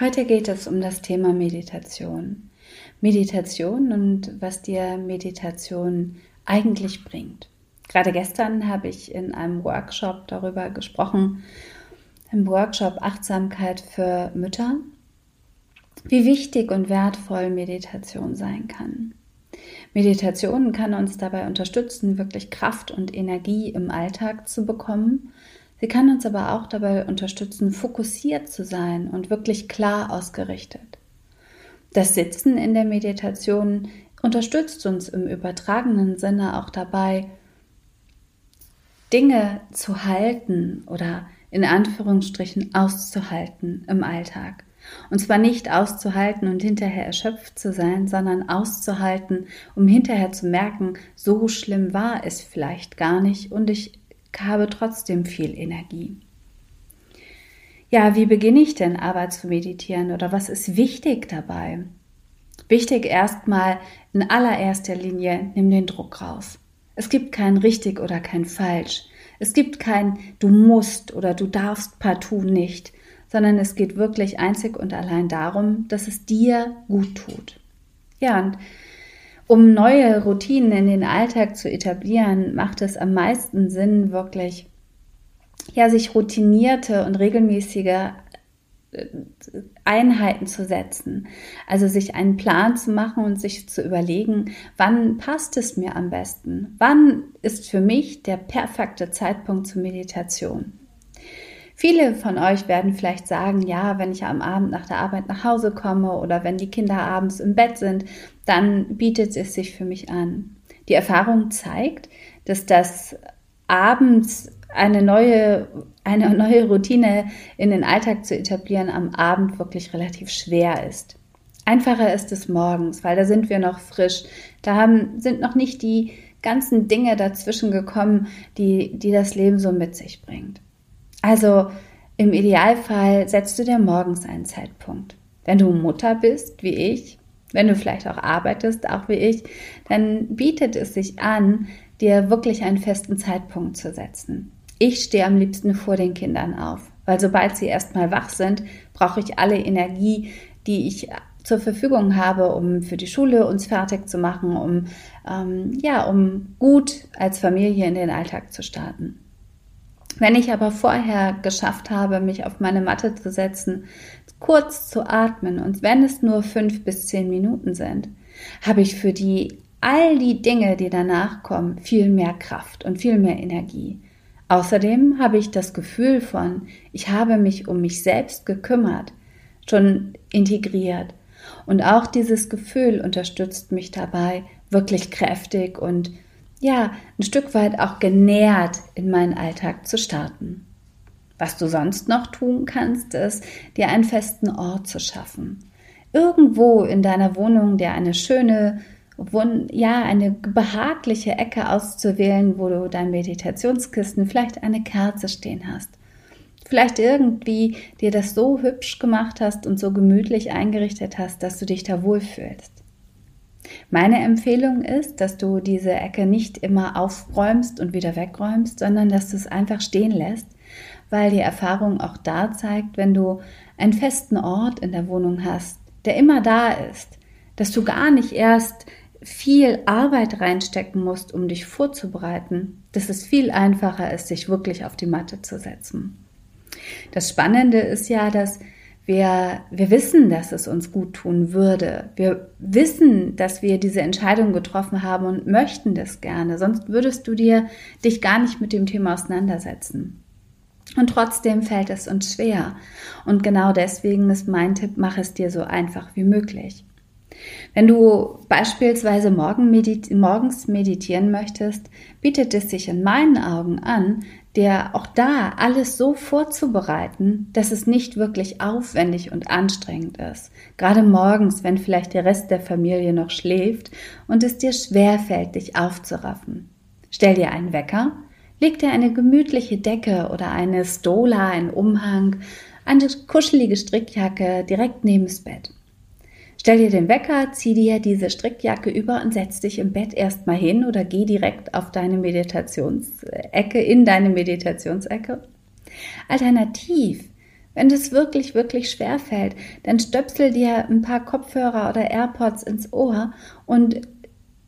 Heute geht es um das Thema Meditation. Meditation und was dir Meditation eigentlich bringt. Gerade gestern habe ich in einem Workshop darüber gesprochen, im Workshop Achtsamkeit für Mütter, wie wichtig und wertvoll Meditation sein kann. Meditation kann uns dabei unterstützen, wirklich Kraft und Energie im Alltag zu bekommen Sie kann uns aber auch dabei unterstützen, fokussiert zu sein und wirklich klar ausgerichtet. Das Sitzen in der Meditation unterstützt uns im übertragenen Sinne auch dabei, Dinge zu halten oder in Anführungsstrichen auszuhalten im Alltag. Und zwar nicht auszuhalten und hinterher erschöpft zu sein, sondern auszuhalten, um hinterher zu merken, so schlimm war es vielleicht gar nicht und ich habe trotzdem viel Energie. Ja, wie beginne ich denn aber zu meditieren oder was ist wichtig dabei? Wichtig erstmal in allererster Linie, nimm den Druck raus. Es gibt kein richtig oder kein falsch. Es gibt kein du musst oder du darfst partout nicht, sondern es geht wirklich einzig und allein darum, dass es dir gut tut. Ja, und um neue Routinen in den Alltag zu etablieren, macht es am meisten Sinn, wirklich ja, sich routinierte und regelmäßige äh, Einheiten zu setzen. Also sich einen Plan zu machen und sich zu überlegen, wann passt es mir am besten? Wann ist für mich der perfekte Zeitpunkt zur Meditation? Viele von euch werden vielleicht sagen, ja, wenn ich am Abend nach der Arbeit nach Hause komme oder wenn die Kinder abends im Bett sind, dann bietet es sich für mich an. Die Erfahrung zeigt, dass das abends eine neue, eine neue Routine in den Alltag zu etablieren am Abend wirklich relativ schwer ist. Einfacher ist es morgens, weil da sind wir noch frisch. Da haben, sind noch nicht die ganzen Dinge dazwischen gekommen, die, die das Leben so mit sich bringt. Also im Idealfall setzt du dir morgens einen Zeitpunkt. Wenn du Mutter bist, wie ich, wenn du vielleicht auch arbeitest, auch wie ich, dann bietet es sich an, dir wirklich einen festen Zeitpunkt zu setzen. Ich stehe am liebsten vor den Kindern auf, weil sobald sie erstmal wach sind, brauche ich alle Energie, die ich zur Verfügung habe, um für die Schule uns fertig zu machen, um ähm, ja, um gut als Familie in den Alltag zu starten. Wenn ich aber vorher geschafft habe, mich auf meine Matte zu setzen, kurz zu atmen und wenn es nur fünf bis zehn Minuten sind, habe ich für die all die Dinge, die danach kommen, viel mehr Kraft und viel mehr Energie. Außerdem habe ich das Gefühl von, ich habe mich um mich selbst gekümmert, schon integriert. Und auch dieses Gefühl unterstützt mich dabei, wirklich kräftig und ja, ein Stück weit auch genährt in meinen Alltag zu starten. Was du sonst noch tun kannst, ist, dir einen festen Ort zu schaffen. Irgendwo in deiner Wohnung dir eine schöne, ja, eine behagliche Ecke auszuwählen, wo du dein Meditationskissen, vielleicht eine Kerze stehen hast. Vielleicht irgendwie dir das so hübsch gemacht hast und so gemütlich eingerichtet hast, dass du dich da wohlfühlst. Meine Empfehlung ist, dass du diese Ecke nicht immer aufräumst und wieder wegräumst, sondern dass du es einfach stehen lässt, weil die Erfahrung auch da zeigt, wenn du einen festen Ort in der Wohnung hast, der immer da ist, dass du gar nicht erst viel Arbeit reinstecken musst, um dich vorzubereiten, dass es viel einfacher ist, sich wirklich auf die Matte zu setzen. Das Spannende ist ja, dass wir, wir wissen, dass es uns gut tun würde. Wir wissen, dass wir diese Entscheidung getroffen haben und möchten das gerne. Sonst würdest du dir dich gar nicht mit dem Thema auseinandersetzen. Und trotzdem fällt es uns schwer. Und genau deswegen ist mein Tipp, mach es dir so einfach wie möglich. Wenn du beispielsweise morgens meditieren möchtest, bietet es sich in meinen Augen an, dir auch da alles so vorzubereiten, dass es nicht wirklich aufwendig und anstrengend ist. Gerade morgens, wenn vielleicht der Rest der Familie noch schläft und es dir schwerfällt, dich aufzuraffen. Stell dir einen Wecker, leg dir eine gemütliche Decke oder eine Stola, einen Umhang, eine kuschelige Strickjacke direkt neben das Bett. Stell dir den Wecker, zieh dir diese Strickjacke über und setz dich im Bett erstmal hin oder geh direkt auf deine Meditationsecke, in deine Meditationsecke. Alternativ, wenn es wirklich, wirklich schwer fällt, dann stöpsel dir ein paar Kopfhörer oder AirPods ins Ohr und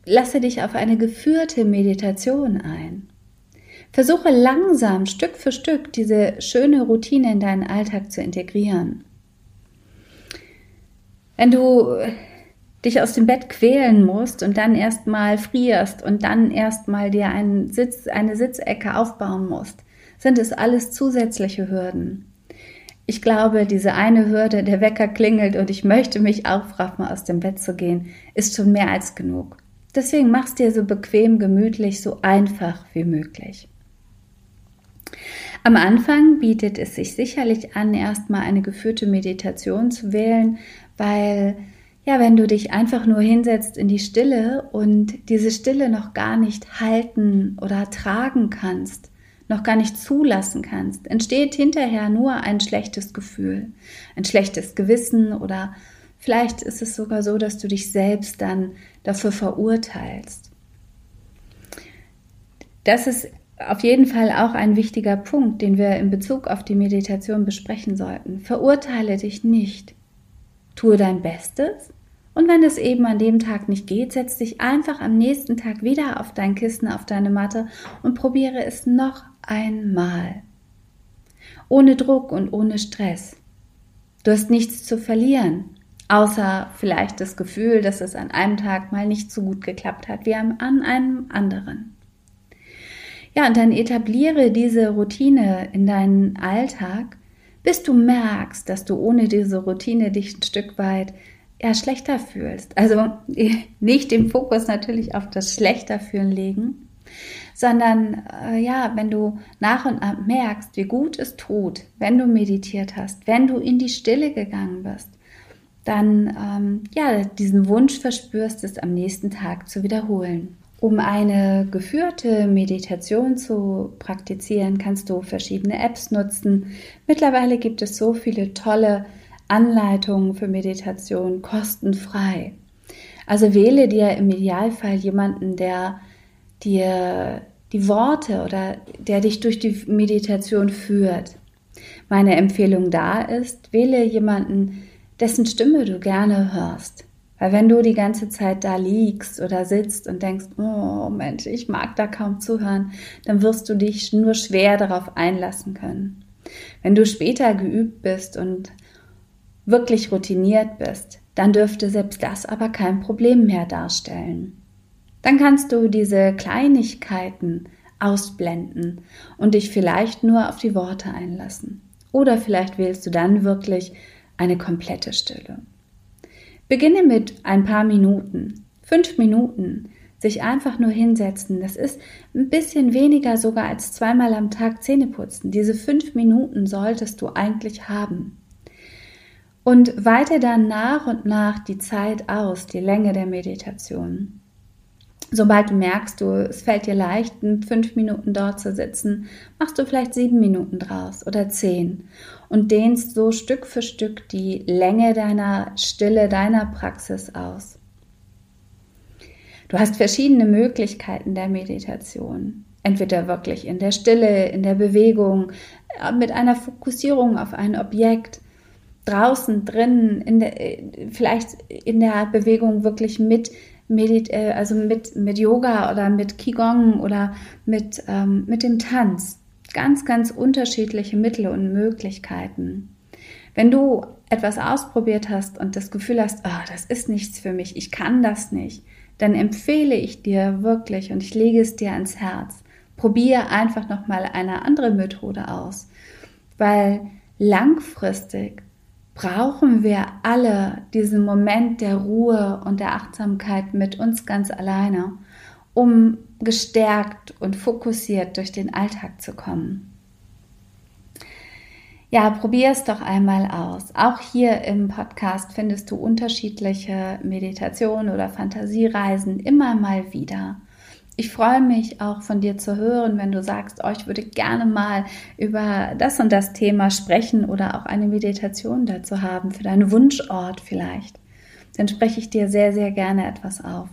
lasse dich auf eine geführte Meditation ein. Versuche langsam, Stück für Stück, diese schöne Routine in deinen Alltag zu integrieren. Wenn du dich aus dem Bett quälen musst und dann erstmal frierst und dann erstmal dir einen Sitz, eine Sitzecke aufbauen musst, sind es alles zusätzliche Hürden. Ich glaube, diese eine Hürde, der Wecker klingelt und ich möchte mich aufraffen, aus dem Bett zu gehen, ist schon mehr als genug. Deswegen mach's dir so bequem, gemütlich, so einfach wie möglich. Am Anfang bietet es sich sicherlich an, erstmal eine geführte Meditation zu wählen, weil ja, wenn du dich einfach nur hinsetzt in die Stille und diese Stille noch gar nicht halten oder tragen kannst, noch gar nicht zulassen kannst, entsteht hinterher nur ein schlechtes Gefühl, ein schlechtes Gewissen oder vielleicht ist es sogar so, dass du dich selbst dann dafür verurteilst. Das ist auf jeden Fall auch ein wichtiger Punkt, den wir in Bezug auf die Meditation besprechen sollten. Verurteile dich nicht. Tue dein Bestes und wenn es eben an dem Tag nicht geht, setz dich einfach am nächsten Tag wieder auf dein Kissen, auf deine Matte und probiere es noch einmal. Ohne Druck und ohne Stress. Du hast nichts zu verlieren, außer vielleicht das Gefühl, dass es an einem Tag mal nicht so gut geklappt hat wie an einem anderen. Ja, und dann etabliere diese Routine in deinen Alltag, bis du merkst, dass du ohne diese Routine dich ein Stück weit ja, schlechter fühlst. Also nicht den Fokus natürlich auf das schlechter fühlen legen, sondern äh, ja, wenn du nach und nach merkst, wie gut es tut, wenn du meditiert hast, wenn du in die Stille gegangen bist, dann ähm, ja diesen Wunsch verspürst, es am nächsten Tag zu wiederholen. Um eine geführte Meditation zu praktizieren, kannst du verschiedene Apps nutzen. Mittlerweile gibt es so viele tolle Anleitungen für Meditation kostenfrei. Also wähle dir im Idealfall jemanden, der dir die Worte oder der dich durch die Meditation führt. Meine Empfehlung da ist, wähle jemanden, dessen Stimme du gerne hörst. Weil wenn du die ganze Zeit da liegst oder sitzt und denkst, oh Mensch, ich mag da kaum zuhören, dann wirst du dich nur schwer darauf einlassen können. Wenn du später geübt bist und wirklich routiniert bist, dann dürfte selbst das aber kein Problem mehr darstellen. Dann kannst du diese Kleinigkeiten ausblenden und dich vielleicht nur auf die Worte einlassen. Oder vielleicht wählst du dann wirklich eine komplette Stille. Beginne mit ein paar Minuten, fünf Minuten, sich einfach nur hinsetzen. Das ist ein bisschen weniger sogar als zweimal am Tag Zähne putzen. Diese fünf Minuten solltest du eigentlich haben. Und weite dann nach und nach die Zeit aus, die Länge der Meditation. Sobald du merkst, du, es fällt dir leicht, fünf Minuten dort zu sitzen, machst du vielleicht sieben Minuten draus oder zehn und dehnst so Stück für Stück die Länge deiner Stille, deiner Praxis aus. Du hast verschiedene Möglichkeiten der Meditation. Entweder wirklich in der Stille, in der Bewegung, äh, mit einer Fokussierung auf ein Objekt, draußen, drinnen, in der, äh, vielleicht in der Bewegung wirklich mit Medit äh, also mit, mit Yoga oder mit Qigong oder mit, ähm, mit dem Tanz. Ganz, ganz unterschiedliche Mittel und Möglichkeiten. Wenn du etwas ausprobiert hast und das Gefühl hast, oh, das ist nichts für mich, ich kann das nicht, dann empfehle ich dir wirklich und ich lege es dir ans Herz. Probier einfach nochmal eine andere Methode aus, weil langfristig brauchen wir alle diesen Moment der Ruhe und der Achtsamkeit mit uns ganz alleine, um gestärkt und fokussiert durch den Alltag zu kommen. Ja, probier es doch einmal aus. Auch hier im Podcast findest du unterschiedliche Meditationen oder Fantasiereisen immer mal wieder. Ich freue mich auch von dir zu hören, wenn du sagst, oh, ich würde gerne mal über das und das Thema sprechen oder auch eine Meditation dazu haben, für deinen Wunschort vielleicht. Dann spreche ich dir sehr, sehr gerne etwas auf.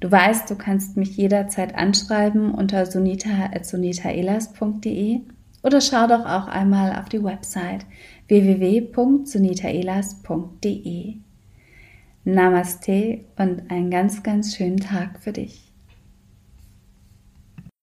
Du weißt, du kannst mich jederzeit anschreiben unter sunita.sunitaelas.de oder schau doch auch einmal auf die Website www.sunitaelas.de. Namaste und einen ganz, ganz schönen Tag für dich.